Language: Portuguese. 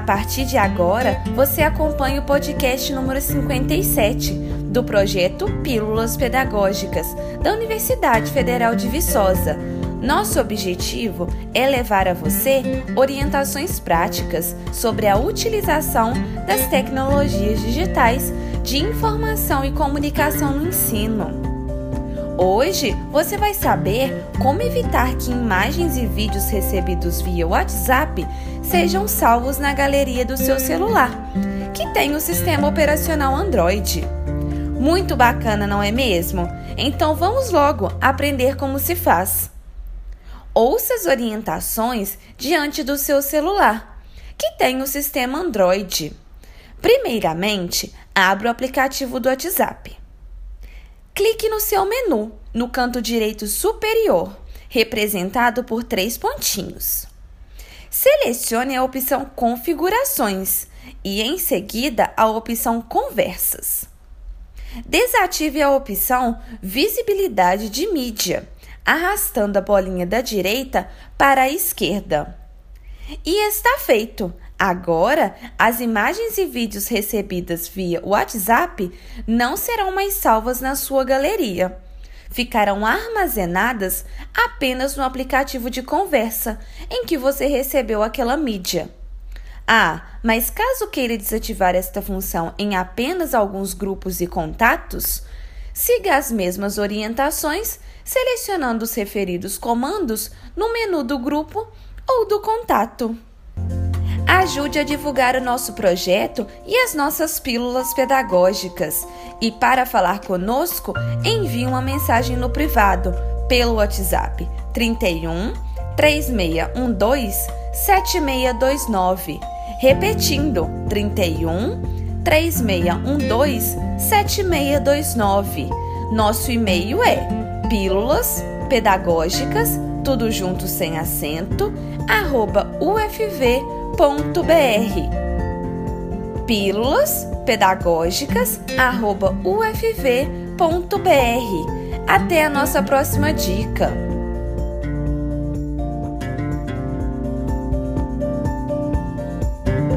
partir de agora, você acompanha o podcast número 57 do projeto Pílulas Pedagógicas da Universidade Federal de Viçosa. Nosso objetivo é levar a você orientações práticas sobre a utilização das tecnologias digitais de informação e comunicação no ensino. Hoje você vai saber como evitar que imagens e vídeos recebidos via WhatsApp sejam salvos na galeria do seu celular, que tem o sistema operacional Android. Muito bacana, não é mesmo? Então vamos logo aprender como se faz. Ouça as orientações diante do seu celular, que tem o sistema Android. Primeiramente, abra o aplicativo do WhatsApp. Clique no seu menu, no canto direito superior, representado por três pontinhos. Selecione a opção Configurações e, em seguida, a opção Conversas. Desative a opção Visibilidade de mídia, arrastando a bolinha da direita para a esquerda. E está feito! Agora, as imagens e vídeos recebidas via WhatsApp não serão mais salvas na sua galeria. Ficarão armazenadas apenas no aplicativo de conversa em que você recebeu aquela mídia. Ah, mas caso queira desativar esta função em apenas alguns grupos e contatos, siga as mesmas orientações selecionando os referidos comandos no menu do grupo ou do contato. Ajude a divulgar o nosso projeto e as nossas pílulas pedagógicas. E para falar conosco, envie uma mensagem no privado pelo WhatsApp 31 3612 7629. Repetindo, 31 3612 7629. Nosso e-mail é pílulas pedagógicas, tudo junto sem acento, arroba ufv.br Pílulas pedagógicas arroba ufv.br. Até a nossa próxima dica!